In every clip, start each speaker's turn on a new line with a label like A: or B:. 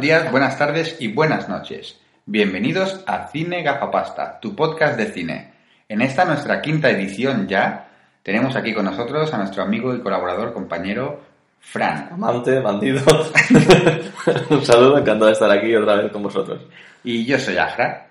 A: Buenos días, buenas tardes y buenas noches. Bienvenidos a Cine Gafapasta, tu podcast de cine. En esta nuestra quinta edición ya, tenemos aquí con nosotros a nuestro amigo y colaborador compañero Fran.
B: Amante, bandido. Un saludo, encantado de estar aquí otra vez con vosotros.
A: Y yo soy Ajra.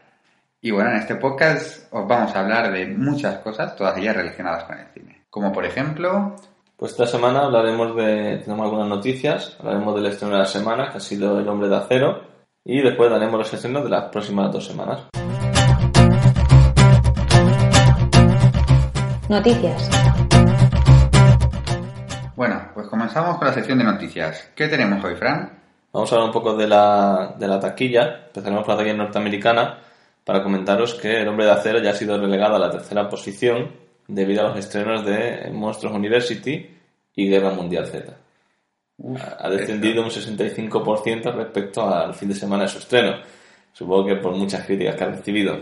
A: Y bueno, en este podcast os vamos a hablar de muchas cosas, todas ellas relacionadas con el cine. Como por ejemplo,
B: Pues esta semana hablaremos de. Tenemos algunas noticias. Hablaremos del estreno de la semana, que ha sido El Hombre de Acero. Y después daremos los estrenos de las próximas dos semanas.
C: Noticias.
A: bueno, pues comenzamos con la sección de noticias. ¿Qué tenemos hoy, Fran?
B: Vamos a hablar un poco de la, de la taquilla. Empezaremos por la taquilla norteamericana para comentaros que El Hombre de Acero ya ha sido relegado a la tercera posición debido a los estrenos de Monstruos University y Guerra Mundial Z.
A: Uf,
B: Ha- descendido un 65% respecto al fin de semana de su estreno. Supongo que por muchas críticas que ha recibido.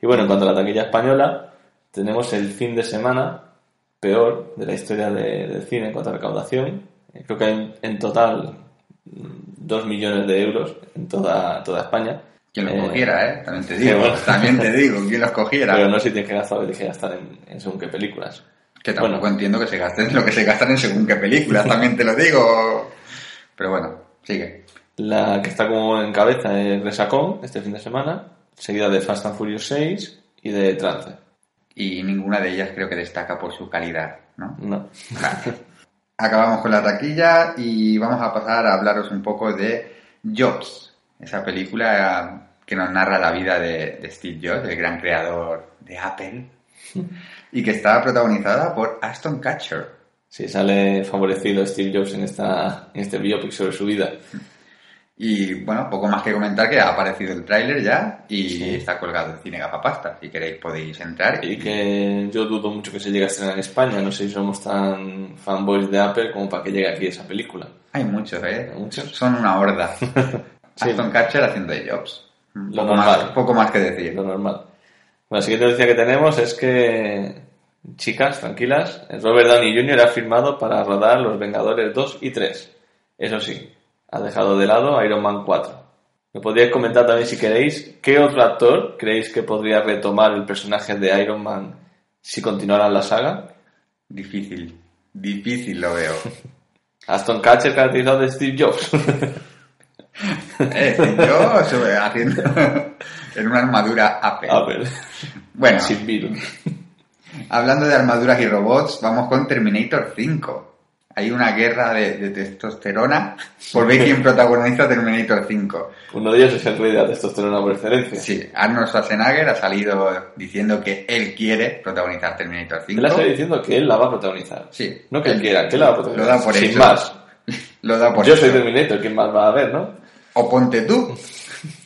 B: Y bueno, en cuanto a la taquilla española, tenemos el fin de semana peor de la historia de- del cine en cuanto a recaudación. Eh, Creo que hay en- en total 2 millones de euros en toda, toda España.
A: Quien los
B: Eh,
A: cogiera, ¿eh? También te digo.
B: bueno.
A: También te digo, quien los cogiera.
B: Pero no sé si tienes que gastar tienes que gastar en, en según qué películas.
A: Que tampoco
B: Bueno.
A: entiendo que se gasten lo que se gastan en según qué películas, también te lo digo. Pero bueno, sigue.
B: La que está como en cabeza es Resacón, este fin de semana, seguida de Fast and Furious 6 y de Trance.
A: Y ninguna de ellas creo que destaca por su calidad, ¿no?
B: No.
A: Vale. Acabamos con la taquilla y vamos a pasar a hablaros un poco de Jobs, esa película que nos narra la vida de, de Steve Jobs, el gran creador de Apple, y que está protagonizada por Aston Catcher.
B: Sí, sale favorecido Steve Jobs en, esta, en este biopic sobre su vida.
A: Y bueno, poco más que comentar que ha aparecido el tráiler ya y
B: Sí.
A: está colgado en Cine Gafapasta. Si queréis podéis entrar
B: Y que yo dudo mucho que se llegue a estrenar en España. No sé si somos tan fanboys de Apple como para que llegue aquí esa película.
A: Hay muchos, ¿eh?
B: Muchos.
A: Son una horda.
B: Sí.
A: Aston Catcher haciendo de Jobs.
B: Lo
A: Poco
B: normal.
A: más, poco más que decir.
B: Lo normal. Bueno, la siguiente noticia que tenemos es que, chicas, tranquilas, Robert Downey Jr. ha firmado para rodar Los Vengadores 2 y 3. Eso sí, ha dejado de lado Iron Man 4. Me podríais comentar también si queréis qué otro actor creéis que podría retomar el personaje de Iron Man si continuara la saga.
A: Difícil. Difícil lo veo.
B: Aston Catcher caracterizado de Steve Jobs.
A: Eh, yo haciendo en una armadura Apple. Bueno,
B: sin virus.
A: hablando de armaduras y robots, vamos con Terminator 5. Hay una guerra de, de testosterona por ver quién protagoniza Terminator 5.
B: Uno de ellos es el rey de la testosterona por excelencia.
A: Sí, Arnold Schwarzenegger ha salido diciendo que él quiere protagonizar Terminator 5.
B: Él ha salido diciendo que él la va a protagonizar.
A: Sí.
B: No que él quiera, que él la va a protagonizar.
A: Lo da por
B: Sin
A: hecho.
B: más.
A: Lo da por
B: Yo
A: hecho.
B: soy Terminator, ¿quién más va a ver, no?
A: O ponte tú.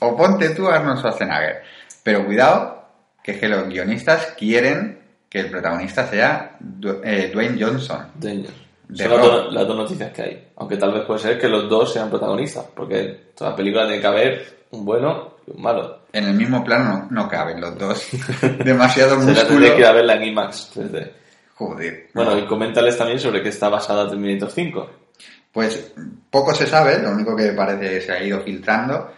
A: O ponte tú Arnold Schwarzenegger. Pero cuidado, que es que los guionistas quieren que el protagonista sea eh, Dwayne Johnson.
B: Danger.
A: De
B: Son las dos, las dos noticias que hay. Aunque tal vez puede ser que los dos sean protagonistas. Porque toda película tiene que haber un bueno y un malo.
A: En el mismo plano no, no caben los dos. Demasiado
B: Se la
A: músculo.
B: que ir a verla en IMAX 3D.
A: Joder.
B: Bueno, y coméntales también sobre qué está basada Terminator 5.
A: Pues poco se sabe, lo único que parece que se ha ido filtrando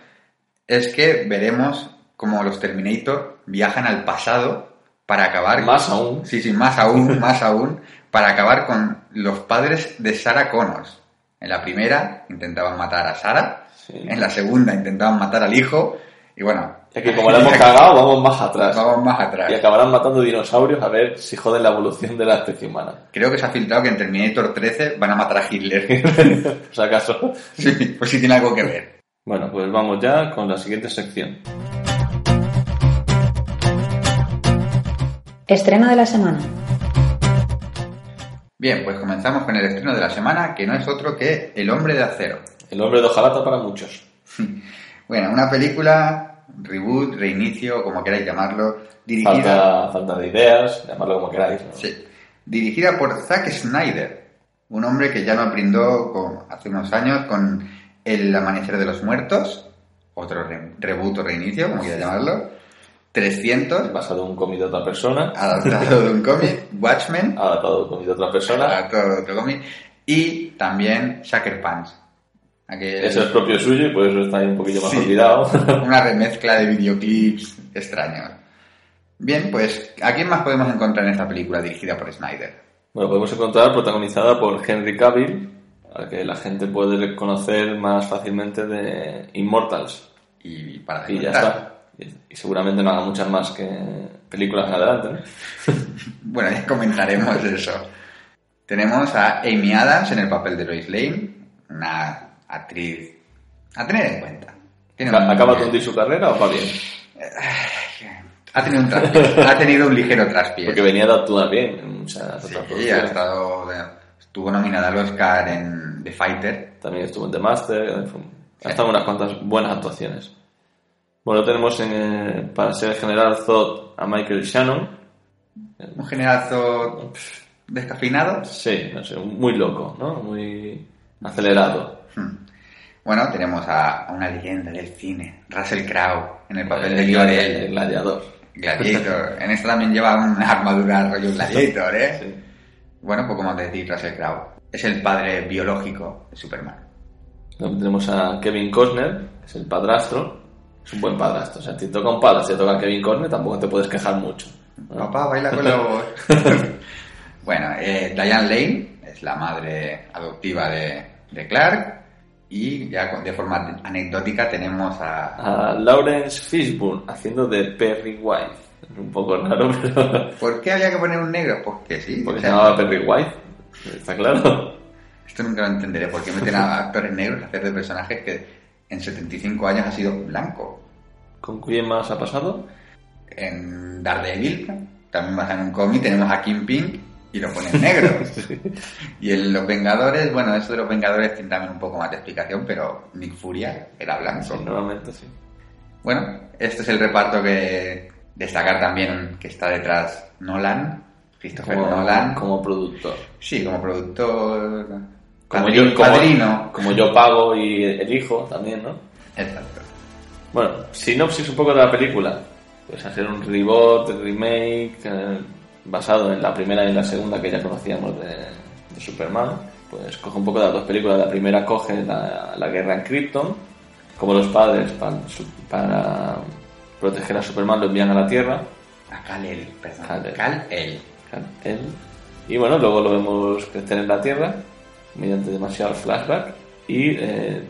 A: es que veremos como los Terminator viajan al pasado para acabar
B: Más aún.
A: Sí, sí, más aún, más aún, para acabar con los padres de Sarah Connors. En la primera intentaban matar a Sarah,
B: Sí.
A: en la segunda intentaban matar al hijo, y bueno,
B: Es que como la hemos cagado, vamos más atrás.
A: vamos más atrás.
B: Y acabarán matando dinosaurios a ver si joden la evolución de la especie humana.
A: Creo que se ha filtrado que en Terminator 13 van a matar a Hitler.
B: Por si acaso.
A: sí, pues sí tiene algo que ver.
B: Bueno, pues vamos ya con la siguiente sección.
C: Estreno de la semana.
A: Bien, pues comenzamos con el estreno de la semana, que no es otro que El Hombre de Acero.
B: El hombre de hojalata para muchos.
A: Bueno, una película, reboot, reinicio, como queráis llamarlo, dirigida...
B: Falta, falta de ideas, llamarlo como queráis. ¿no?
A: Sí. Dirigida por Zack Snyder, un hombre que ya nos brindó con- hace unos años con El Amanecer de los Muertos, otro re- reboot o reinicio, como quieras llamarlo, 300,
B: Basado en un cómic de otra persona,
A: adaptado de un cómic, Watchmen,
B: adaptado de un cómic de otra persona.
A: adaptado de otro cómic, y también Sucker Punch. Aquel-
B: Eso es propio suyo y por eso está ahí un poquillo más
A: Sí.
B: olvidado.
A: Una remezcla de videoclips extraños. Bien, pues, ¿a quién más podemos encontrar en esta película dirigida por Snyder?
B: Bueno, podemos encontrar protagonizada por Henry Cavill, al que la gente puede conocer más fácilmente de Immortals.
A: Y para
B: Y ya está. Y, y seguramente no haga muchas más que películas en adelante, ¿no?
A: Bueno, ya comentaremos eso. Tenemos a Amy Adams en el papel de Lois Lane, una actriz a tener en cuenta. Tiene un-
B: ¿Acaba de hundir su carrera o va bien?
A: Ha tenido un traspié, ha tenido un ligero traspié.
B: Porque venía de actuar bien en muchas otras
A: Sí, ha estado, estuvo nominada al Oscar en The Fighter.
B: También estuvo en The Master. Ha estado unas cuantas buenas actuaciones. Bueno, tenemos en, eh, para ser el general Zod a Michael Shannon.
A: Un generalazo descafeinado.
B: Sí, no sé, muy loco, ¿no? Muy acelerado.
A: Hmm. Bueno, tenemos a, una leyenda del cine, Russell Crowe, en el papel de
B: El
A: Jor-El,
B: gladiador.
A: Gladiator. En esto también lleva una armadura rollo Gladiator, ¿eh?
B: Sí.
A: Bueno, poco más decir Russell Crowe. Es el padre biológico de Superman.
B: Luego tenemos a Kevin Costner, que es el padrastro. Es un buen padrastro. O sea, si toca un padrastro, si toca a Kevin Costner, tampoco te puedes quejar mucho. ¿no?
A: Papá, baila con los... bueno, eh, Diane Lane es la madre adoptiva de, de Clark. Y ya de forma anecdótica tenemos a...
B: A Lawrence Fishburne, haciendo de Perry White. Es un poco raro, pero...
A: ¿Por qué había que poner un negro? Pues que sí.
B: Porque
A: o
B: se llamaba Perry White. Está claro.
A: Esto nunca lo entenderé. ¿Por qué meten a actores negros a hacer de personajes que en 75 años ha sido blanco?
B: ¿Con quién más ha pasado?
A: En Daredevil, también basado en un cómic, tenemos a Kingpin y lo ponen negro. Y en Los Vengadores, bueno, eso de Los Vengadores tiene también un poco más de explicación, pero Nick Furia era blanco.
B: Sí, normalmente sí.
A: Bueno, este es el reparto que destacar también que está detrás Nolan, Christopher
B: Como,
A: Nolan.
B: como productor.
A: Sí, como productor.
B: Como
A: padrino,
B: yo, como,
A: padrino.
B: como yo pago y elijo también, ¿no?
A: Exacto.
B: Bueno, sinopsis un poco de la película. Pues hacer un reboot, remake, eh, basado en la primera y la segunda que ya conocíamos de, de Superman. Pues coge un poco de las dos películas. La primera coge la, la guerra en Krypton, como los padres para, para proteger a Superman lo envían a la Tierra.
A: A Kal-El, perdón.
B: Kal-El.
A: Kal-El.
B: Y bueno, luego lo vemos crecer en la Tierra mediante demasiado flashback y eh,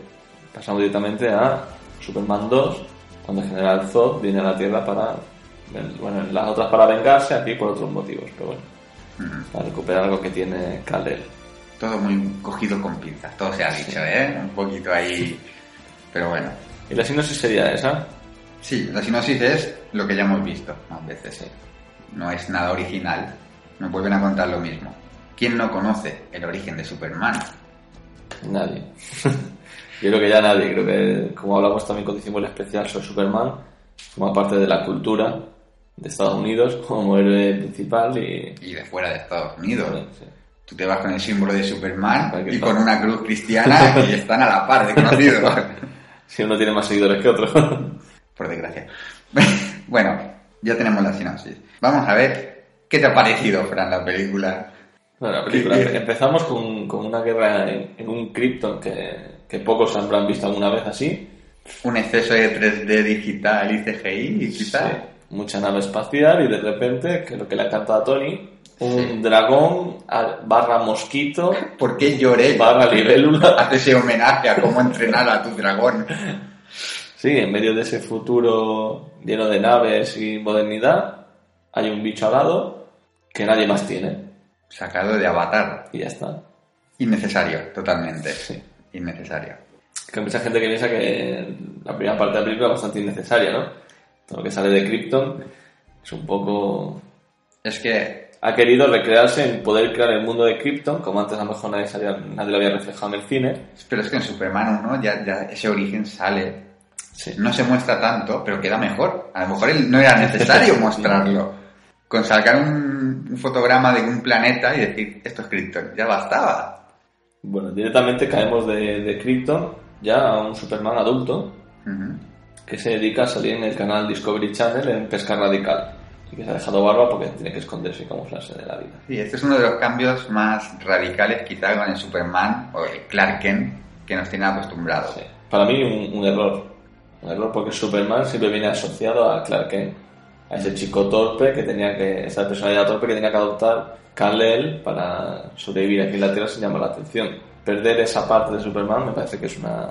B: pasamos directamente a Superman 2 cuando el general Zod viene a la Tierra para bueno, en las otras para vengarse, aquí por otros motivos, pero bueno, para recuperar algo que tiene Kal-El.
A: Todo muy cogido con pinzas, todo se ha dicho, ¿eh? Un poquito ahí. Pero bueno.
B: Y la sinopsis sería esa.
A: Sí, la sinopsis es lo que ya hemos visto más veces. ¿eh? No es nada original. Nos vuelven a contar lo mismo. ¿Quién no conoce el origen de Superman?
B: Nadie. Yo creo que ya nadie, creo que como hablamos también cuando hicimos el especial sobre Superman, forma parte de la cultura de Estados Unidos como héroe principal y...
A: Y de fuera de Estados Unidos.
B: sí.
A: Tú te vas con el símbolo de Superman y con una cruz cristiana y están a la par de conocidos.
B: Si uno tiene más seguidores que otro.
A: Por desgracia. bueno, ya tenemos la sinopsis. Vamos a ver qué te ha parecido, Fran, la película.
B: Bueno, la película. Empezamos con, con una guerra en, en un Krypton que, que pocos habrán visto alguna vez así.
A: Un exceso de 3D digital y CGI, quizás.
B: Sí, mucha nave espacial y de repente, lo que le encanta a Tony, un dragón barra mosquito
A: ¿Por qué lloré?
B: barra libélula.
A: Hace ese homenaje a cómo entrenar a tu dragón.
B: Sí, en medio de ese futuro lleno de naves y modernidad, hay un bicho alado que nadie más tiene.
A: Sacado de Avatar.
B: Y ya está.
A: Innecesario, totalmente.
B: Sí.
A: Innecesario.
B: Que hay mucha gente que piensa que la primera parte de la película es bastante innecesaria, ¿no? Todo lo que sale de Krypton es un poco...
A: Es que
B: Ha querido recrearse en poder crear el mundo de Krypton, como antes a lo mejor nadie, sabía- nadie lo había reflejado en el cine.
A: Pero es que en Superman 1 ya, ya ese origen sale.
B: Sí.
A: No se muestra tanto, pero queda mejor. A lo mejor no era necesario mostrarlo. Con sacar un, un fotograma de un planeta y decir, esto es Krypton, ya bastaba.
B: Bueno, directamente caemos de, de Krypton ya a un Superman adulto. Que se dedica a salir en el canal Discovery Channel en Pesca Radical. Y que se ha dejado barba porque tiene que esconderse y camuflarse de la vida.
A: Sí, este es uno de los cambios más radicales quizá con el Superman o el Clark Kent que nos tiene acostumbrados.
B: Sí. Para mí un, un error. Un error porque Superman siempre viene asociado a Clark Kent. A ese chico torpe que tenía que... Esa personalidad torpe que tenía que adoptar Kal-El para sobrevivir aquí en la Tierra sin llamar la atención. Perder esa parte de Superman me parece que es una,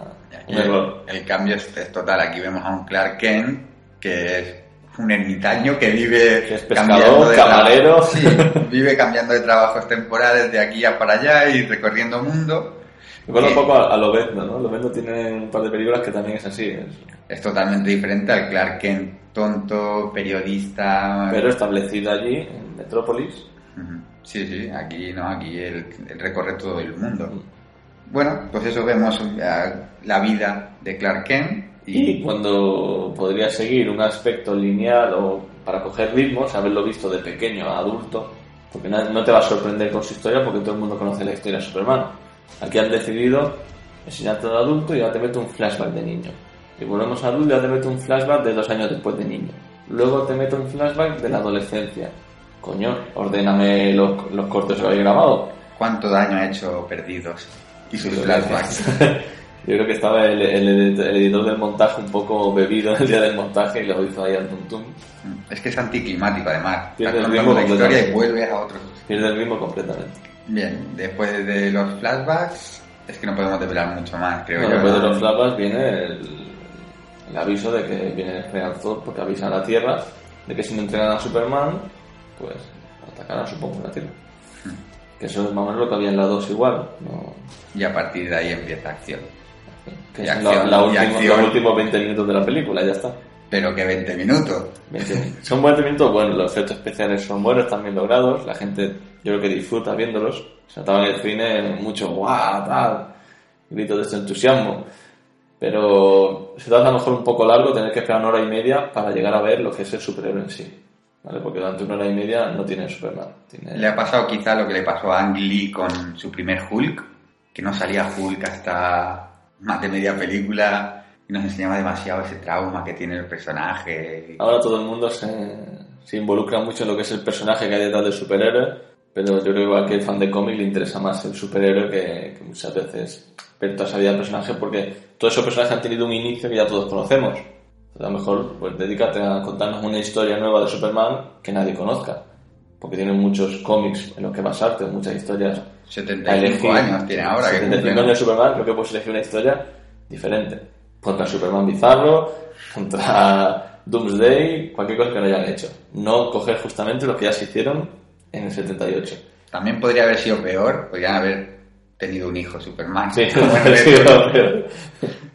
B: un error.
A: el cambio es, es total. Aquí vemos a un Clark Kent que es un ermitaño que vive
B: Que es
A: cambiando
B: pescador,
A: de
B: camarero.
A: trabajo. Sí, vive cambiando de trabajos temporales de aquí a para allá y recorriendo mundo.
B: Me acuerdo
A: Sí.
B: un poco a, a Lobezno, ¿no? Lobezno tiene un par de películas que también es así. es-
A: Es totalmente diferente al Clark Kent tonto, periodista.
B: Pero establecido allí, en Metrópolis.
A: Sí, sí, aquí no, aquí él recorre todo el mundo. Bueno, pues eso vemos eh, la vida de Clark Kent
B: Y
A: y
B: cuando podría seguir un aspecto lineal o para coger ritmos, haberlo visto de pequeño a adulto, porque no, te va a sorprender con su historia porque todo el mundo conoce la historia de Superman. Aquí han decidido enseñarte de adulto y ya te mete un flashback de niño. Y volvemos a adulto y ya te mete un flashback de dos años después de niño. Luego te mete un flashback de la adolescencia. Coño, ordéname los, los cortes que habéis grabado.
A: cuánto daño ha hecho Perdidos y sus flashbacks.
B: Yo creo que estaba el, el edit- el editor del montaje un poco bebido el día del montaje y lo hizo ahí al tuntum.
A: Es que es anticlimático además.
B: Pierde el ritmo
A: la historia y vuelves a otros.
B: Pierde el ritmo completamente.
A: Bien, después de los flashbacks, es que no podemos desvelar mucho más, creo
B: Bueno,
A: yo.
B: después de
A: ¿no?
B: los flashbacks viene el, el aviso de que viene el General Zod porque avisa a la Tierra de que si no entregan a Superman, pues atacarán supongo la Tierra. Que eso es más o menos lo que había en la 2 igual. ¿no?
A: Y a partir de ahí empieza acción.
B: Que
A: Y
B: es
A: acción,
B: la, la
A: y
B: última- los últimos 20 minutos de la película, ya está.
A: Pero que 20 minutos.
B: 20. Son 20 minutos buenos, los efectos especiales son buenos, están bien logrados, la gente yo creo que disfruta viéndolos. Se notaba en el cine mucho guau, tal, gritos de este entusiasmo. Pero se te hace a lo mejor un poco largo tener que esperar una hora y media para llegar a ver lo que es el superhéroe en sí. ¿Vale? Porque durante una hora y media no tiene Superman. Tiene...
A: Le ha pasado quizá lo que le pasó a Ang Lee con su primer Hulk, que no salía Hulk hasta más de media película y nos enseñaba demasiado ese trauma que tiene el personaje.
B: Ahora todo el mundo se, se involucra mucho en lo que es el personaje que hay detrás del superhéroe, pero yo creo que igual que el fan de cómic le interesa más el superhéroe que, que muchas veces ver toda esa vida del personaje porque todos esos personajes han tenido un inicio que ya todos conocemos. A lo mejor pues dedícate a contarnos una historia nueva de Superman que nadie conozca, porque tienen muchos cómics en los que basarte, muchas historias. a
A: 75
B: elegir.
A: años tiene ahora. que
B: 75
A: cumple, ¿no?
B: años de Superman, creo que puedes elegir una historia diferente. Contra Superman Bizarro, contra Doomsday, cualquier cosa que no hayan hecho. No coger justamente lo que ya se hicieron en el 78.
A: También podría haber sido peor, podrían haber tenido un hijo Superman.
B: Sí,
A: en
B: sí,
A: Returns,
B: pero-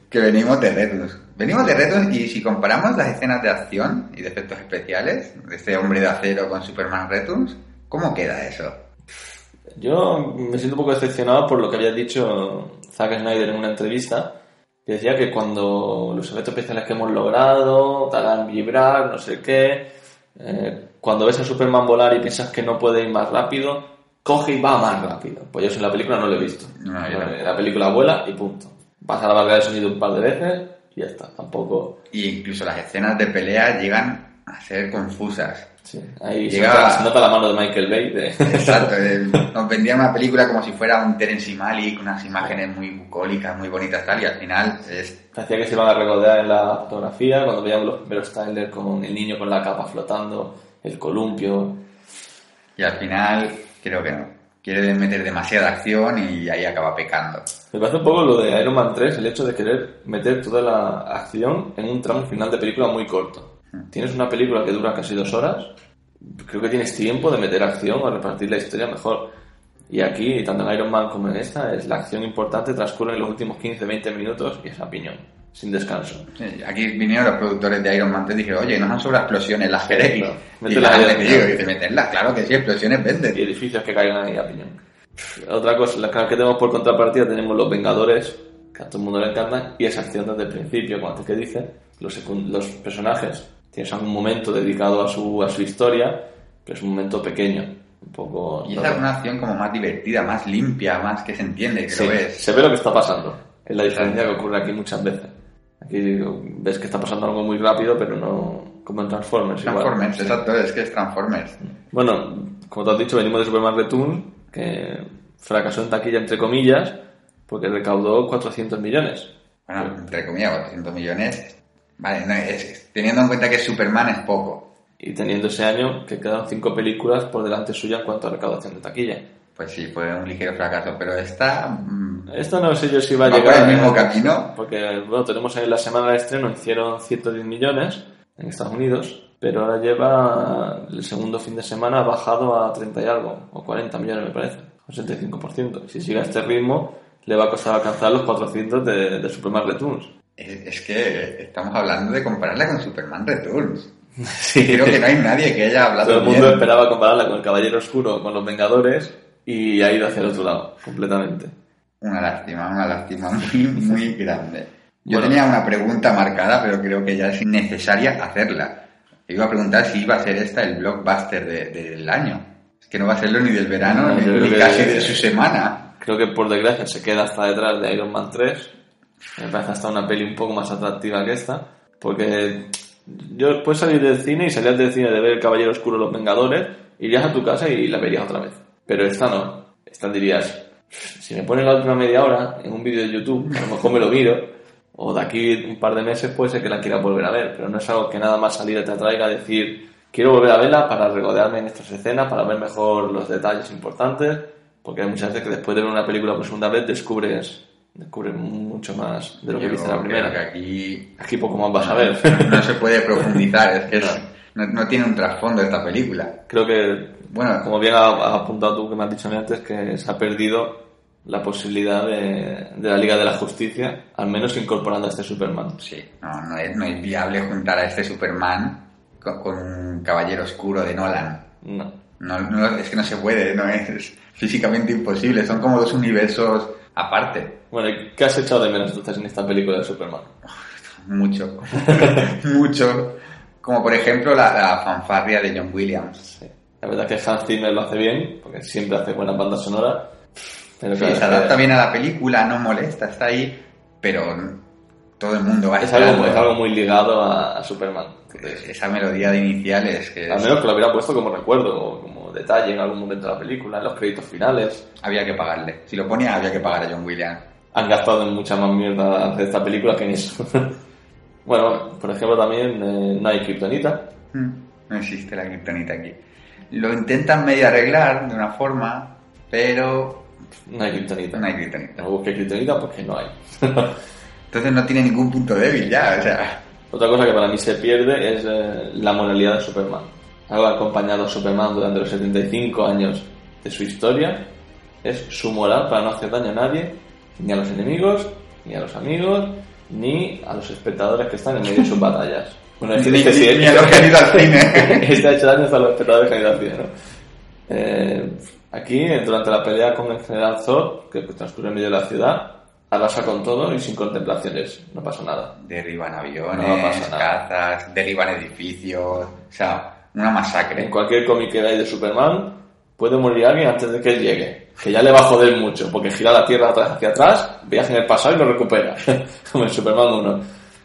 A: que venimos de Returns. Venimos de Returns y si comparamos las escenas de acción y de efectos especiales de este hombre de acero con Superman Returns, ¿cómo queda eso?
B: Yo me siento un poco decepcionado por lo que había dicho Zack Snyder en una entrevista, que decía que cuando los efectos especiales que hemos logrado te hagan vibrar, no sé qué, eh, cuando ves a Superman volar y piensas que no puede ir más rápido, coge y va más rápido. Pues yo eso en la película no lo he visto.
A: No,
B: Eh, la película vuela y punto. Pasa la barrera de sonido un par de veces y ya está. Tampoco...
A: Y incluso las escenas de pelea llegan a ser confusas.
B: Sí, ahí se,
A: Llega-
B: nota, se nota la mano de Michael Bay. de-
A: Exacto, nos vendían una película como si fuera un Terence Malick, con unas imágenes muy bucólicas, muy bonitas tal, y al final es
B: Parecía que se iban a regodear en la fotografía cuando veíamos los primeros trailers con el niño con la capa flotando, el columpio.
A: y al final creo que no. Quiere meter demasiada acción y ahí acaba pecando.
B: Me parece un poco lo de Iron Man 3, el hecho de querer meter toda la acción en un tramo final de película muy corto. Tienes una película que dura casi dos horas, creo que tienes tiempo de meter acción o repartir la historia mejor. Y aquí, tanto en Iron Man como en esta, es la acción importante transcurre en los últimos 15-20 minutos y es a piñón, sin descanso.
A: Sí, Aquí vinieron los productores de Iron Man 3 y dijeron, oye, nos han sobrado explosiones, las X.
B: claro.
A: Y las han metido, y meterlas, claro que sí, explosiones venden.
B: y edificios que caigan ahí a piñón. Otra cosa, la que tenemos por contrapartida tenemos los Vengadores, que a todo el mundo le encantan, y esa acción desde el principio, como antes que dice, los, los personajes tienes algún momento dedicado a su, a su historia, pero es un momento pequeño, un poco...
A: Y esa es una acción como más divertida, más limpia, más que se entiende, que
B: Sí,
A: lo ves.
B: se ve lo que está pasando, es la diferencia que ocurre aquí muchas veces. Aquí ves que está pasando algo muy rápido, pero no como en Transformers. igual.
A: Transformers,
B: Sí.
A: exacto, es que es Transformers.
B: Bueno, como te has dicho, venimos de Superman Return, que fracasó en taquilla entre comillas, porque recaudó 400 millones.
A: Bueno, entre comillas, 400 millones. Vale, no, es- teniendo en cuenta que Superman es poco.
B: Y teniendo ese año que quedan cinco películas por delante suya en cuanto a recaudación de taquilla.
A: Pues sí, fue un ligero fracaso, pero esta... mm,
B: Esta no sé yo si va a
A: ¿Va
B: llegar.
A: por el mismo
B: ¿eh?
A: camino?
B: Porque, bueno, tenemos en la semana de estreno, hicieron 110 millones en Estados Unidos, pero ahora lleva el segundo fin de semana ha bajado a 30 y algo, o 40 millones me parece, un 75%. Si sigue a este ritmo, le va a costar alcanzar los 400 de, de Superman Returns.
A: Es, es que estamos hablando de compararla con Superman Returns.
B: Sí.
A: Creo que no hay nadie que haya hablado
B: Todo el mundo
A: bien.
B: esperaba compararla con el Caballero Oscuro, con los Vengadores, y ha ido hacia el otro lado, completamente.
A: Una lástima, una lástima muy, muy grande. Yo
B: Bueno.
A: tenía una pregunta marcada, pero creo que ya es innecesaria hacerla. Iba a preguntar si iba a ser esta el blockbuster de- del año. Es que no va a serlo ni del verano,
B: No,
A: ni, ni casi de su semana.
B: Creo que por desgracia se queda hasta detrás de Iron Man 3. Me parece hasta una peli un poco más atractiva que esta. Porque yo puedes salir del cine y salías del cine de ver El Caballero Oscuro Los Vengadores, irías a tu casa y la verías otra vez. Pero esta no. Esta dirías, si me pones la última media hora en un vídeo de YouTube, a lo mejor me lo miro. O de aquí un par de meses puede ser que la quiera volver a ver. Pero no es algo que nada más salir te atraiga a decir, quiero volver a verla para regodearme en estas escenas, para ver mejor los detalles importantes. Porque hay muchas veces que después de ver una película por segunda vez descubres, descubres mucho más de lo que viste en la primera.
A: que aquí
B: Aquí poco más vas a ver.
A: no se puede profundizar, es que es- no, no tiene un trasfondo esta película.
B: Creo que,
A: Bueno,
B: como bien has apuntado tú que me has dicho antes, que se ha perdido la posibilidad de, de la Liga de la Justicia, al menos incorporando a este Superman.
A: sí, no, no, es, no es viable juntar a este Superman con, con un caballero oscuro de Nolan.
B: No.
A: No, no, es que no se puede, no es físicamente imposible, son como dos universos aparte.
B: Bueno, ¿y ¿qué has echado de menos entonces en esta película de Superman?
A: Mucho, mucho. Como por ejemplo la, la fanfarria de John Williams.
B: Sí. La verdad es que Hans Zimmer lo hace bien, porque siempre hace buenas bandas sonoras. Pero
A: Sí,
B: claro,
A: se adapta bien a la película, no molesta, está ahí, pero todo el mundo va a
B: es
A: estar
B: algo, es algo muy ligado a, a Superman. Entonces,
A: Esa melodía de iniciales que
B: Al menos que lo hubiera puesto como recuerdo o como detalle en algún momento de la película, en los créditos finales.
A: había que pagarle. Si lo ponía, había que pagar a John Williams.
B: Han gastado en mucha más mierda de esta película que en eso. bueno, por ejemplo, también eh, no hay Kryptonita.
A: Mm, No existe la kriptonita aquí. Lo intentan medio arreglar de una forma, pero
B: No hay Kryptonita.
A: no hay kriptonita.
B: No busqué Kryptonita porque no hay.
A: Entonces no tiene ningún punto débil ya, o sea...
B: Otra cosa que para mí se pierde es eh, la moralidad de Superman. Algo que ha acompañado a Superman durante los 75 años de su historia es su moral para no hacer daño a nadie, ni a los enemigos, ni a los amigos, ni a los espectadores que están en medio de sus batallas. Bueno,
A: Ni-
B: dice sí,
A: ni a los que han ido al cine.
B: este ha hecho daño hasta los espectadores que han ido al cine, ¿no? Eh, aquí, durante la pelea con el general Zod, que transcurre en medio de la ciudad, arrasa con todo y sin contemplaciones, no pasa nada.
A: Derriban
B: No
A: aviones,
B: pasa nada.
A: cazas, derriban edificios, o sea, una
B: En
A: masacre.
B: cualquier cómic que hay de Superman, puede morir alguien antes de que él llegue. Que ya le va a joder mucho, porque gira la Tierra atrás hacia atrás, viaja en el pasado y lo recupera. Como en Superman 1.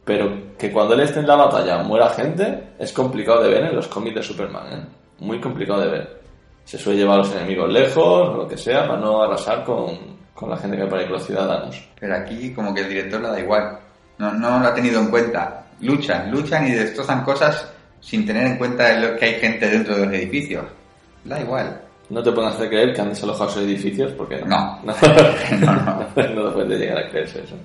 B: Pero que cuando él esté en la batalla muera gente, es complicado de ver en los cómics de Superman. ¿eh? Muy complicado de ver. Se suele llevar a los enemigos lejos, o lo que sea, para no arrasar con, con la gente que con los ciudadanos.
A: Pero aquí como que el director le da igual. No, no lo ha tenido en cuenta. Luchan, luchan y destrozan cosas sin tener en cuenta lo que hay gente dentro de los edificios. Da igual.
B: No te pueden hacer creer que han desalojado sus edificios, porque
A: No.
B: no,
A: No, no.
B: no te puedes llegar a creerse eso.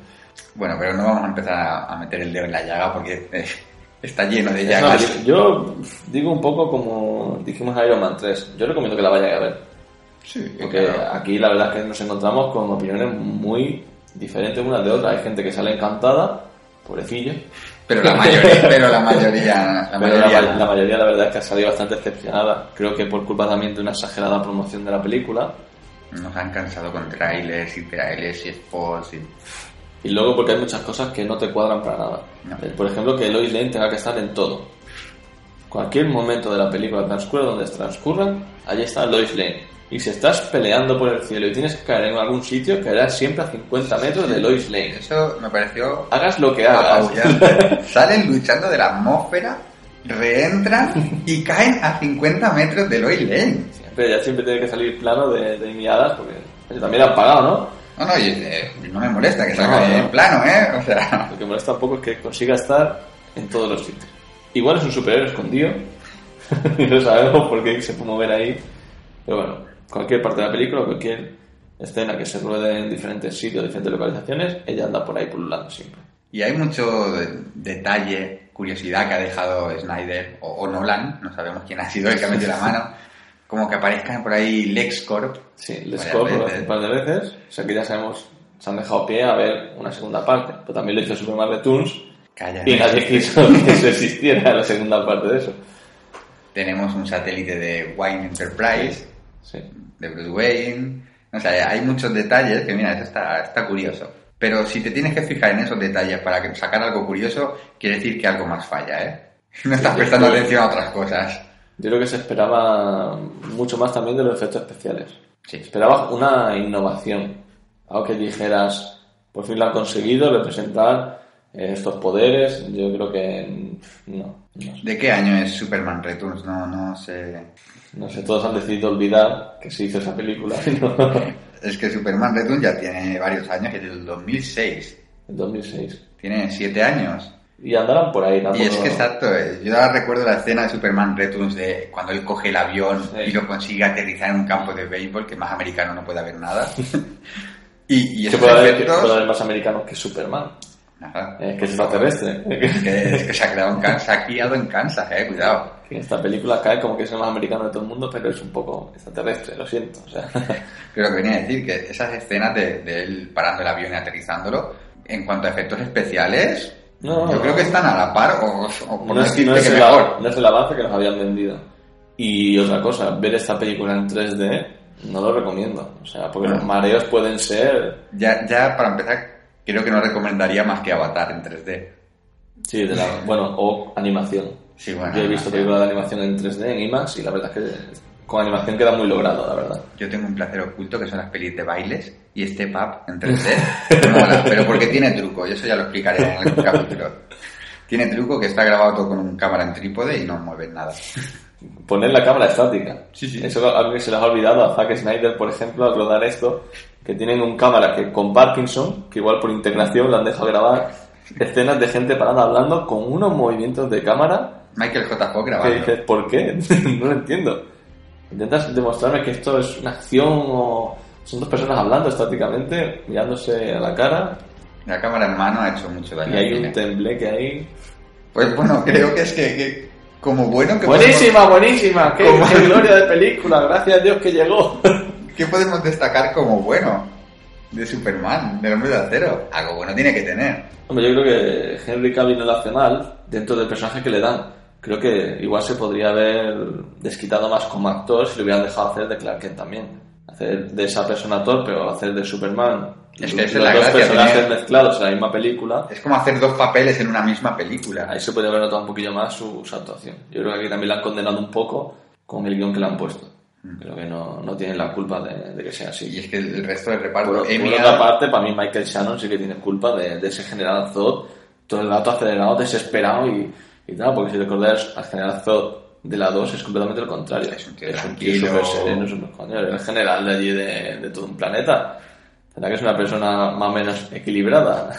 A: Bueno, pero no vamos a empezar a, meter el dedo en la llaga porque eh, está lleno de llagas.
B: Yo digo un poco como dijimos Iron Man 3. Yo recomiendo que la vayan a ver.
A: Sí,
B: Porque
A: claro.
B: aquí la verdad es que nos encontramos con opiniones muy diferentes unas de otras. Hay gente que sale encantada, pobrecillo.
A: Pero la mayoría, pero la mayoría, la mayoría
B: la,
A: no.
B: la mayoría la verdad es que ha salido bastante decepcionada. Creo que por culpa también de una exagerada promoción de la película.
A: nos han cansado con trailers y trailers y spots y...
B: Y luego porque hay muchas cosas que no te cuadran para nada.
A: No.
B: Por ejemplo, que Lois Lane tenga que estar en todo. Cualquier momento de la película transcurra donde transcurra, allí está Lois Lane. Y si estás peleando por el cielo y tienes que caer en algún sitio, caerás siempre a 50 metros de Lois Lane.
A: Eso me pareció
B: Hagas lo que hagas.
A: Salen luchando de la atmósfera, reentran y caen a 50 metros de Lois Lane.
B: Siempre, ya siempre tiene que salir plano de, de miradas porque también han pagado, ¿no?
A: No, no, y, eh, no me molesta que salga no, en plano, ¿eh? O sea...
B: Lo que molesta un poco es que consiga estar en todos los sitios. Igual es un superhéroe escondido, y no sabemos por qué se puede mover ahí, pero bueno, cualquier parte de la película, cualquier escena que se ruede en diferentes sitios, diferentes localizaciones, ella anda por ahí pululando siempre.
A: Y hay mucho detalle, curiosidad que ha dejado Snyder o, o Nolan, no sabemos quién ha sido el que ha metido la mano, como que aparezcan por ahí LexCorp.
B: Sí, LexCorp un par de veces, o sea que ya sabemos, se han dejado pie a ver una segunda parte, pero también lo hizo Superman Returns
A: Calla,
B: y nadie quiso que eso existiera la segunda parte de eso.
A: Tenemos un satélite de Wayne Enterprise,
B: Sí.
A: de Bruce Wayne. O sea, hay muchos detalles que, mira, eso está, está curioso. Pero si te tienes que fijar en esos detalles para sacar algo curioso, quiere decir que algo más falla, ¿eh? No estás
B: Sí,
A: prestando atención a otras cosas.
B: Yo creo que se esperaba mucho más también de los efectos especiales.
A: Sí.
B: Esperaba una innovación. Algo que dijeras, por fin lo han conseguido, representar estos poderes. Yo creo que no. No sé.
A: ¿De qué año es Superman Returns? No, no sé.
B: No sé, todos han decidido olvidar que se hizo esa película. ¿no?
A: Es que Superman Returns ya tiene varios años, es del 2006.
B: en 2006.
A: Tiene siete años.
B: Y andarán por ahí.
A: Y
B: tampoco-
A: es que exacto, eh, yo ahora recuerdo la escena de Superman Returns de cuando él coge el avión
B: Sí.
A: y lo consigue aterrizar en un campo de béisbol, que más americano no puede haber nada. y, y
B: Que
A: esos
B: haber, puede haber más americanos que Superman. Eh, que es extraterrestre.
A: Es que, es que se ha creado en Kansas, se ha criado en Kansas, eh, cuidado.
B: que esta película cae como que es el más americano de todo el mundo, pero es un poco extraterrestre, lo siento. O sea,
A: Pero lo que venía a decir que esas escenas de, de él parando el avión y aterrizándolo, en cuanto a efectos especiales,
B: No,
A: yo
B: no.
A: creo que están a la par, o, o por
B: no, es, no es
A: que
B: el,
A: mejor.
B: no es el avance que nos habían vendido. Y otra cosa, ver esta película en 3D no lo recomiendo. O sea, porque los mareos pueden ser...
A: Ya, ya para empezar, creo que no recomendaría más que Avatar en 3D.
B: Sí, de la, bueno, o animación.
A: Sí, bueno.
B: Yo he visto películas de animación en 3D, en IMAX, y la verdad es que con animación queda muy logrado, la verdad.
A: Yo tengo un placer oculto que son las pelis de bailes y Step Up en 3D. Mola, pero porque tiene truco, y eso ya lo explicaré en algún capítulo. Tiene truco que está grabado todo con un cámara en trípode y no mueve nada.
B: Poner la cámara estática.
A: Sí, sí.
B: Eso es algo que se les ha olvidado a Zack Snyder, por ejemplo, al rodar esto, que tienen un cámara que con Parkinson, que igual por integración lo han dejado grabar, escenas de gente parada hablando con unos movimientos de cámara
A: Michael J. Fox
B: que
A: grabando.
B: dices, ¿por qué? no lo entiendo. Intentas demostrarme que esto es una acción o son dos personas hablando estáticamente, mirándose a la cara,
A: La cámara en mano ha hecho mucho daño.
B: y hay un tembleque ahí.
A: Pues bueno, creo que es que, que como bueno que
B: Buenísima, buenísima, qué, qué gloria de película, gracias a Dios que llegó.
A: ¿Qué podemos destacar como bueno de Superman, del hombre de acero? Algo bueno tiene que tener.
B: Hombre, yo creo que Henry Cavill hace mal dentro del personaje que le dan. Creo que igual se podría haber desquitado más como actor si lo hubieran dejado hacer de Clark Kent también. Hacer de esa persona torpe o hacer de Superman.
A: Es que es
B: los
A: la
B: dos
A: gracia,
B: personajes mezclados en la misma película.
A: Es como hacer dos papeles en una misma película.
B: Ahí se podría haber notado un poquillo más su, su actuación. Yo creo que aquí también la han condenado un poco con el guion que le han puesto. Creo que no, no tienen la culpa de, de que sea así.
A: Y es que el resto del reparto,
B: Por, por
A: Amy
B: otra parte, para mí Michael Shannon sí que tiene culpa de, de ese General Zod, todo el rato acelerado, desesperado y, y tal, porque si recordáis, al General Zod de la 2 es completamente lo contrario.
A: Es un tío
B: tío
A: tranquilo.
B: súper sereno, súper coño, el general de allí de, de todo un planeta. Tendrá que es una persona más o menos equilibrada.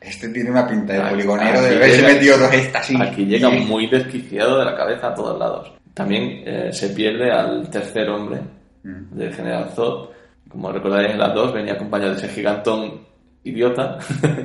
A: Este tiene una pinta de poligonero de haberse metido dos éxtasis.
B: Aquí llega muy desquiciado de la cabeza a todos lados. También eh, se pierde al tercer hombre
A: Mm.
B: del general Zod. Como recordaréis en las dos, venía acompañado de ese gigantón idiota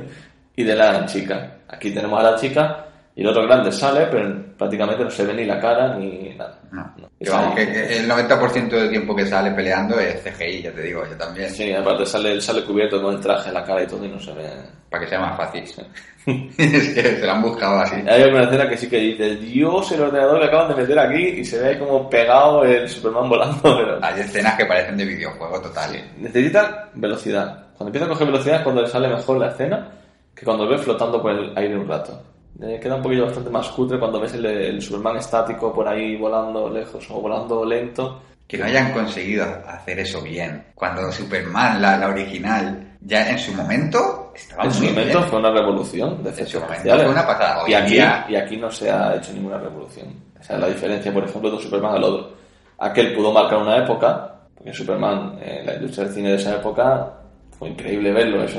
B: y de la chica. Aquí tenemos a la chica y el otro grande sale, pero prácticamente no se ve ni la cara ni nada.
A: No.
B: No.
A: Que vamos, que, que el 90% del tiempo que sale peleando es CGI, ya te digo, yo también.
B: Sí, aparte sale, sale cubierto con el traje, la cara y todo y no se ve.
A: Para que sea más fácil. es que se lo han buscado así.
B: Hay alguna escena que sí que dice, Dios, el ordenador que acaban de meter aquí y se ve ahí como pegado el Superman volando, pero...
A: Hay escenas que parecen de videojuego total.
B: Necesita velocidad. Cuando empieza a coger velocidad es cuando le sale mejor la escena que cuando lo ves flotando por el aire un rato. Eh, queda un poquillo bastante más cutre cuando ves el, el Superman estático por ahí volando lejos o volando lento.
A: Que no hayan conseguido hacer eso bien. Cuando Superman, la, la original, ya en su momento estaba
B: En su
A: muy
B: momento
A: bien.
B: fue una revolución de efectos especiales.
A: fue una pasada. Hoy
B: Y aquí,
A: día-
B: y aquí no se ha hecho ninguna revolución. O sea, la diferencia, por ejemplo, de un Superman al otro. Aquel pudo marcar una época, porque Superman, eh, la industria del cine de esa época, fue fue increíble verlo eso.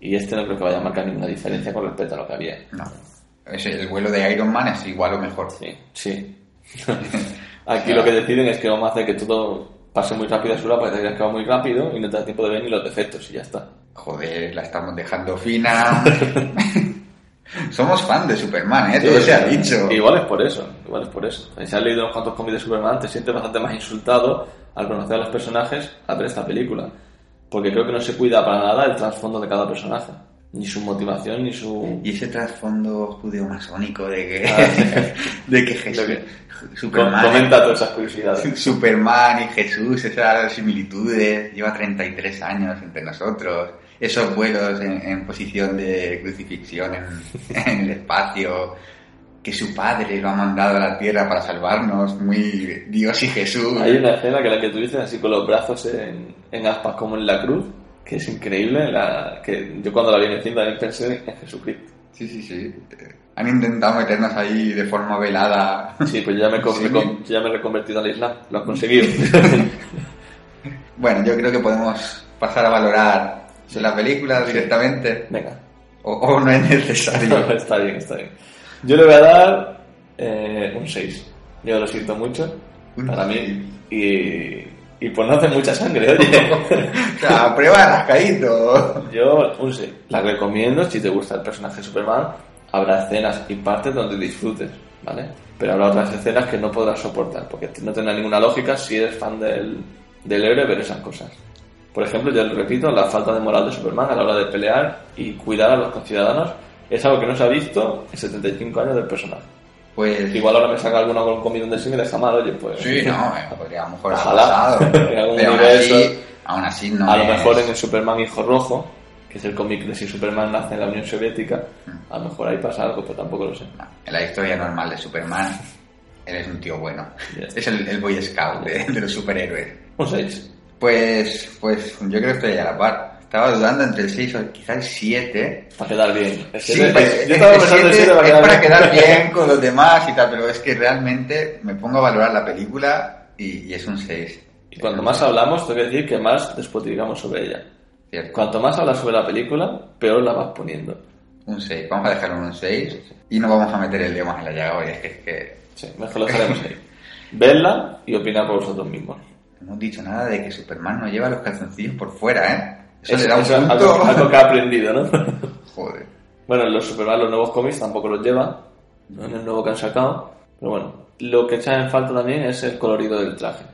B: Y este no creo que vaya a marcar ninguna diferencia con respecto a lo que había.
A: No. El vuelo de Iron Man es igual o mejor.
B: Sí, sí. Aquí lo que deciden es que vamos a hacer que todo pase muy rápido a su lado para que va muy rápido y no te da tiempo de ver ni los defectos y ya está.
A: Joder, la estamos dejando fina. Somos fan de Superman, ¿eh? Todo se ha dicho.
B: Igual es por eso, igual es por eso. Si has leído unos cuantos cómics de Superman, te sientes bastante más insultado al conocer a los personajes al ver esta película. Porque creo que no se cuida para nada el trasfondo de cada personaje. Ni su motivación, ni su...
A: Y ese trasfondo judeo-masónico de que, de que Jesús...
B: Superman, comenta todas esas curiosidades.
A: Superman y Jesús, esas similitudes, lleva 33 años entre nosotros esos vuelos en, posición de crucifixión en, el espacio, que su padre lo ha mandado a la tierra para salvarnos, muy Dios y Jesús.
B: Hay una escena que la que tú dices así con los brazos en, aspas como en la cruz, que es increíble, la, que yo cuando la vi en también pensé en Jesucristo.
A: Sí, sí, sí. Han intentado meternos ahí de forma velada.
B: Sí, pues ya me, ya me he reconvertido al Islam, lo han conseguido.
A: bueno, yo creo que podemos pasar a valorar ¿De la película directamente?
B: Venga.
A: O, no es necesario?
B: está bien, está bien. Yo le voy a dar eh, un 6. Yo lo siento mucho. para mí. Y, y pues no hace mucha sangre, oye.
A: sea, prueba rascadito.
B: Yo, un 6. La recomiendo si te gusta el personaje de Superman. Habrá escenas y partes donde disfrutes, ¿vale? Pero habrá otras escenas que no podrás soportar, porque no tendrá ninguna lógica si eres fan del, del héroe ver esas cosas. Por ejemplo, yo repito, la falta de moral de Superman a la hora de pelear y cuidar a los conciudadanos es algo que no se ha visto en 75 años del personaje. Pues... Igual ahora me saca alguna con comida de sí me deja mal, oye, pues...
A: Sí, no, eh, podría a lo mejor pasado.
B: en algún universo,
A: aún así, no
B: A lo mejor en el Superman Hijo Rojo, que es el cómic de si Superman nace en la Unión Soviética, a lo mejor ahí pasa algo, pero tampoco lo sé.
A: en la historia normal de Superman, él es un tío bueno. Es el, el Boy Scout de, de los superhéroes.
B: Un 6.
A: Pues, pues yo creo que estoy a la par. Estaba dudando entre el 6 o quizás el 7.
B: Para quedar bien.
A: Es sí, pues, yo estaba pensando el 7 para, quedar, para quedar bien con los demás y tal, pero es que realmente me pongo a valorar la película y, es un 6.
B: Y cuanto más hablamos, tengo que decir que más después digamos sobre ella.
A: Cierto.
B: Cuanto más hablas sobre la película, peor la vas poniendo.
A: Un 6. Vamos a dejarlo en un 6 y no vamos a meter el dedo más en la llaga hoy. Es que, es que...
B: Sí, mejor lo dejaremos ahí. Vedla y opinad por vosotros mismos.
A: No hemos dicho nada de que Superman no lleva los calzoncillos por fuera, ¿eh? Eso, un.
B: Algo, algo, que ha aprendido, ¿no?
A: Joder.
B: Bueno, los Superman, los nuevos cómics tampoco los lleva, ¿no? en el nuevo que han sacado. Pero bueno, lo que echa en falta también es el colorido del traje.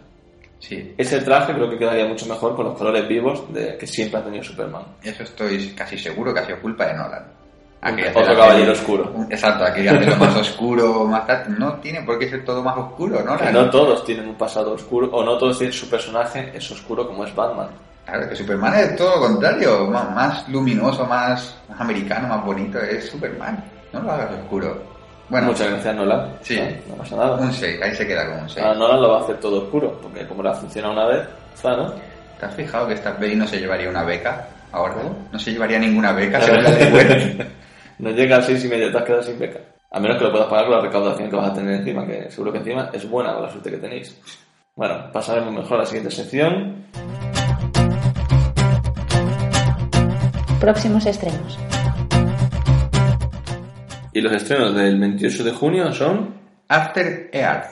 A: Sí.
B: Ese traje creo que quedaría mucho mejor con los colores vivos de que siempre ha tenido Superman.
A: Eso estoy casi seguro que ha sido culpa de Nolan.
B: Aquí Otro caballero oscuro.
A: Exacto, aquí hace lo más oscuro, más. No tiene por qué ser todo más oscuro, ¿no?
B: no todos tienen un pasado oscuro, o no todos tienen su personaje es oscuro como es Batman.
A: Claro, que Superman es todo lo contrario, más, luminoso, más, americano, más bonito, es Superman. No lo hagas oscuro.
B: Bueno, Muchas gracias, Nolan.
A: Sí.
B: No, pasa nada.
A: Un 6, ahí se queda con un 6.
B: Ah, Nolan lo va a hacer todo oscuro, porque como la funciona una vez, está, ¿no?
A: ¿Te has fijado que esta peli no se llevaría una beca ahora? No se llevaría ninguna beca, según la de
B: no llega a 6 y medio, te has quedado sin beca. A menos que lo puedas pagar con la recaudación que vas a tener encima, que seguro que encima es buena con la suerte que tenéis. Bueno, pasaremos mejor a la siguiente sección.
C: Próximos estrenos.
B: Y los estrenos del 28 de junio son...
A: After Earth,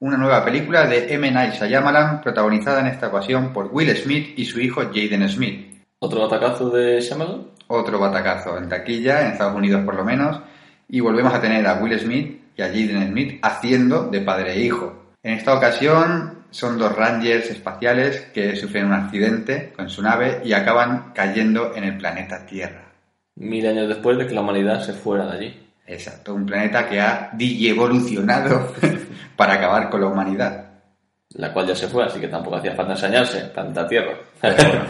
A: una nueva película de M. Night Shyamalan protagonizada en esta ocasión por Will Smith y su hijo Jaden Smith.
B: ¿Otro atacazo de Shyamalan?
A: otro batacazo en taquilla, en Estados Unidos por lo menos, y volvemos a tener a Will Smith y a Jaden Smith haciendo de padre e hijo. En esta ocasión son dos Rangers espaciales que sufren un accidente con su nave y acaban cayendo en el planeta Tierra.
B: Mil años después de que la humanidad se fuera de allí.
A: Exacto, un planeta que ha evolucionado para acabar con la humanidad.
B: La cual ya se fue, así que tampoco hacía falta enseñarse, planeta Tierra.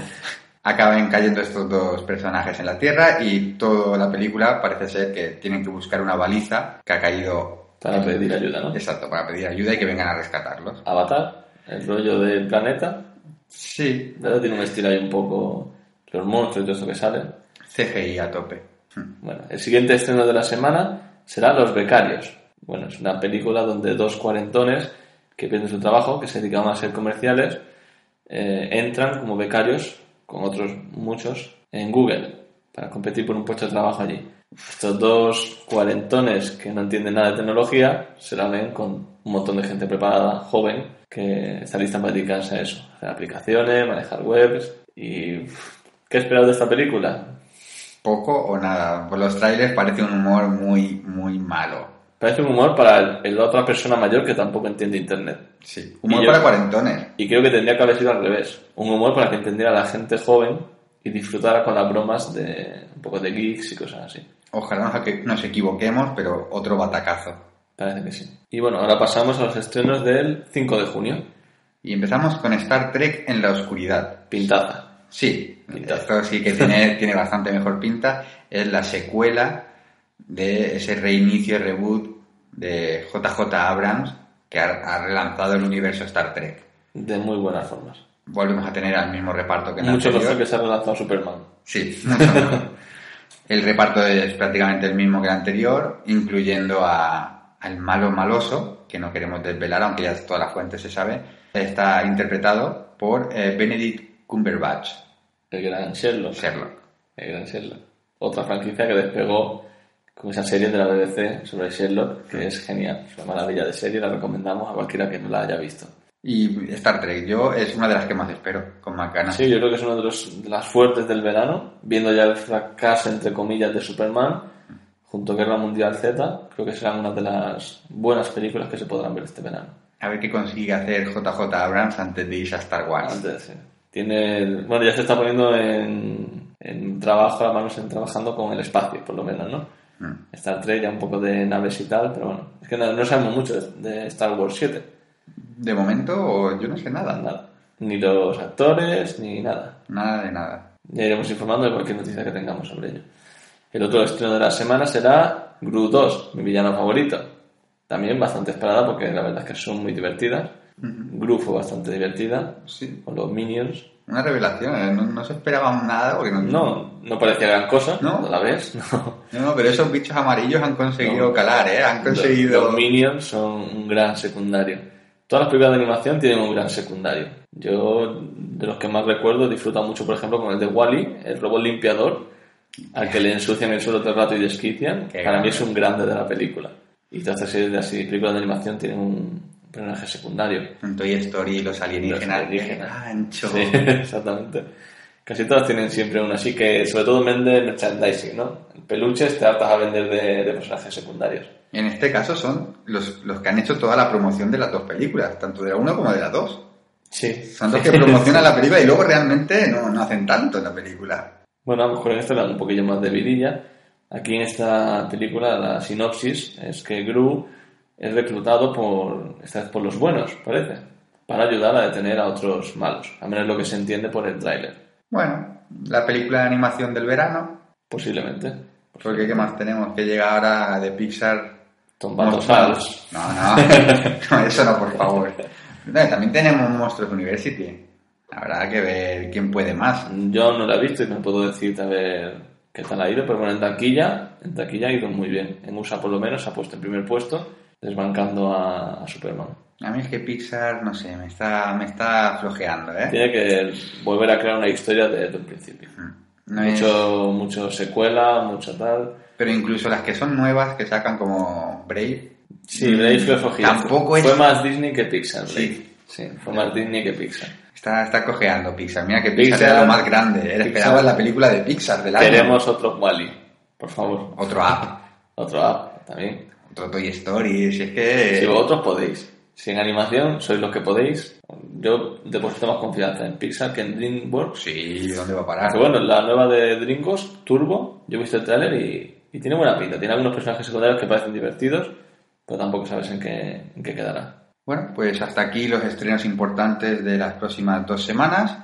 A: acaben cayendo estos dos personajes en la Tierra y toda la película parece ser que tienen que buscar una baliza que ha caído.
B: Para pedir ayuda, ¿no?
A: Exacto, para pedir ayuda y que vengan a rescatarlos.
B: Avatar, el rollo del planeta.
A: Sí.
B: ¿Verdad? Tiene un estilo ahí un poco. Los monstruos y todo eso que salen.
A: CGI a tope.
B: Bueno, el siguiente estreno de la semana será Los Becarios. Bueno, es una película donde dos cuarentones que pierden su trabajo, que se dedicaban a ser comerciales, eh, entran como becarios con otros muchos, en Google, para competir por un puesto de trabajo allí. Estos dos cuarentones que no entienden nada de tecnología se la ven con un montón de gente preparada, joven, que está lista para dedicarse a eso, hacer aplicaciones, manejar webs y... ¿Qué esperas de esta película?
A: Poco o nada. Por los trailers parece un humor muy, muy malo.
B: Parece un humor para la otra persona mayor que tampoco entiende Internet.
A: Sí. Humor
B: yo-
A: para cuarentones.
B: Y creo que tendría que haber sido al revés. Un humor para que entendiera la gente joven y disfrutara con las bromas de un poco de geeks y cosas así.
A: Ojalá nos, equi- nos equivoquemos, pero otro batacazo.
B: Parece que sí. Y bueno, ahora pasamos a los estrenos del 5 de junio.
A: Y empezamos con Star Trek en la oscuridad.
B: Pintaza.
A: Sí,
B: Pintaza.
A: esto sí que tiene, tiene bastante mejor pinta. Es la secuela de ese reinicio, reboot de JJ Abrams que ha relanzado el universo Star Trek.
B: De muy buenas formas.
A: Volvemos a tener al mismo reparto que en la
B: Mucho
A: anterior.
B: mejor que se ha relanzado Superman.
A: Sí. El reparto es prácticamente el mismo que el anterior, incluyendo a, al malo maloso, que no queremos desvelar, aunque ya toda la fuente se sabe. Está interpretado por eh, Benedict Cumberbatch,
B: El gran Sherlock.
A: Sherlock.
B: El gran Sherlock. Otra franquicia que despegó con esa serie de la BBC sobre Sherlock, que es genial. Es una maravilla de serie, la recomendamos a cualquiera que no la haya visto.
A: Y Star Trek, yo es una de las que más espero, con más ganas.
B: Sí, yo creo que es una de, los- de las fuertes del verano, viendo ya el fracaso, entre comillas, de Superman, junto a Guerra Mundial Z, creo que serán una de las buenas películas que se podrán ver este verano.
A: A ver qué consigue hacer JJ Abrams antes de irse a Star Wars.
B: Antes, sí. Tiene, el- bueno, ya se está poniendo en, en trabajo, a manos en trabajando con el espacio, por lo menos, ¿no?
A: Mm.
B: Star Trek ya un poco de naves y tal, pero bueno, es que no, no sabemos mucho de, de Star Wars 7,
A: De momento, yo no sé nada.
B: nada. Ni los actores, ni nada.
A: Nada de nada.
B: Ya iremos informando de cualquier noticia que tengamos sobre ello. El otro estreno de la semana será Gru 2, mi villano favorito. También bastante esperada porque la verdad es que son muy divertidas. Gru fue bastante divertida,
A: Sí,
B: con los Minions.
A: una revelación. ¿eh? No, no se esperaban nada porque no,
B: No, no parecía gran cosa,
A: ¿No?
B: ¿no? la ves? No.
A: No, no, pero esos bichos amarillos han conseguido
B: No.
A: calar, ¿eh? Han
B: Los,
A: conseguido...
B: los Minions son un gran secundario. Todas las películas de animación tienen un gran secundario. Yo, de los que más recuerdo, disfruto mucho, por ejemplo, con el de Wally, el robot limpiador, al que le ensucian el suelo todo el rato y desquician.
A: Qué
B: Para mí es un grande de la película. Y todas estas series de así, películas de animación tienen un personaje secundario.
A: Toy Story, los alienígenas.
B: Los alienígenas.
A: ¡Qué gancho!
B: Sí, exactamente. Casi todas tienen siempre una así que, sobre todo, venden merchandising, ¿no? Peluches te hartas a vender de, de personajes secundarios.
A: En este caso son los, los que han hecho toda la promoción de las dos películas, tanto de la 1 como de la 2.
B: Sí.
A: Son los que promocionan la película y luego realmente no, no hacen tanto en la película.
B: Bueno, a lo mejor en esta dan un poquillo más de vidilla. Aquí en esta película la sinopsis es que Gru es reclutado por, esta vez por los buenos, parece, para ayudar a detener a otros malos. A menos lo que se entiende por el tráiler,
A: Bueno, la película de animación del verano,
B: posiblemente.
A: porque ¿qué más tenemos? Que llega ahora de Pixar.
B: Tombatos
A: Monstruos. No, no, no, eso no, por favor. No, también tenemos Monstruos University. Habrá que ver quién puede más.
B: Yo no la he visto y no puedo decirte a ver qué tal ha ido, pero bueno, en taquilla, en taquilla ha ido muy bien. En USA por lo menos se ha puesto en primer puesto, desbancando a, a Superman.
A: A mí es que Pixar, no sé, me está, me está flojeando, ¿eh?
B: Tiene que volver a crear una historia desde el principio.
A: No es-
B: mucho, mucho secuela, mucho tal.
A: Pero incluso las que son nuevas, que sacan como Brave,
B: Sí, Brave fue flojillo.
A: Tampoco es-
B: Fue más Disney que Pixar,
A: Sí.
B: Brave. Sí, fue más Disney que Pixar.
A: está, está cojeando Pixar. Mira que Pixar,
B: Pixar-
A: era lo más grande.
B: Pixar-
A: esperaba la película de Pixar del año.
B: Queremos otro Wally, por favor.
A: Otro App,
B: Otro app también.
A: otro Toy Story. Si es que...
B: Si vosotros podéis. Si en animación sois los que podéis, yo deposito más confianza en Pixar que en DreamWorks.
A: Sí, ¿dónde va a parar?
B: Que bueno, la nueva de DreamWorks, Turbo, yo he visto el tráiler y, y tiene buena pinta. Tiene algunos personajes secundarios que parecen divertidos, pero tampoco sabes en qué, en qué quedará.
A: Bueno, pues hasta aquí los estrenos importantes de las próximas dos semanas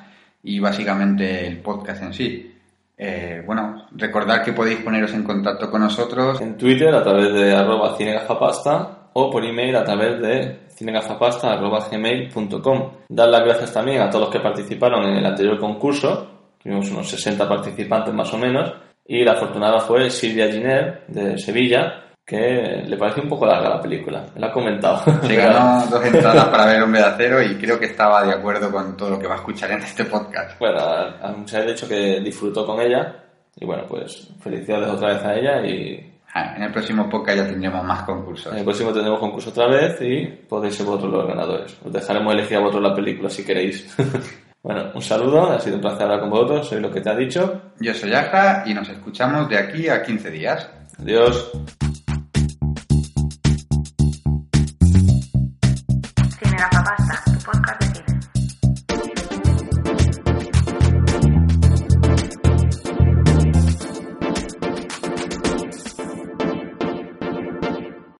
A: y básicamente el podcast en sí. Eh, bueno, recordad que podéis poneros en contacto con nosotros.
B: En Twitter a través de arroba cinegafapasta o por email a través de cinegafapasta arroba gmail.com. Dar las gracias también a todos los que participaron en el anterior concurso. Tuvimos unos 60 participantes más o menos. Y la afortunada fue Silvia Giner de Sevilla, que le pareció un poco larga la película. Me lo ha comentado.
A: Se ganó dos entradas para ver Hombre de Acero y creo que estaba de acuerdo con todo lo que va a escuchar en este podcast.
B: Bueno, anunciar de hecho que disfrutó con ella. Y bueno, pues felicidades otra vez a ella y
A: Ah, En el próximo podcast ya tendremos más concursos.
B: en el próximo tendremos concurso otra vez y podéis ser vosotros los ganadores. Os dejaremos elegir a vosotros la película si queréis. bueno, un saludo, ha sido un placer hablar con vosotros, soy lo que te ha dicho.
A: Yo soy Aja y nos escuchamos de aquí a 15 días.
B: Adiós.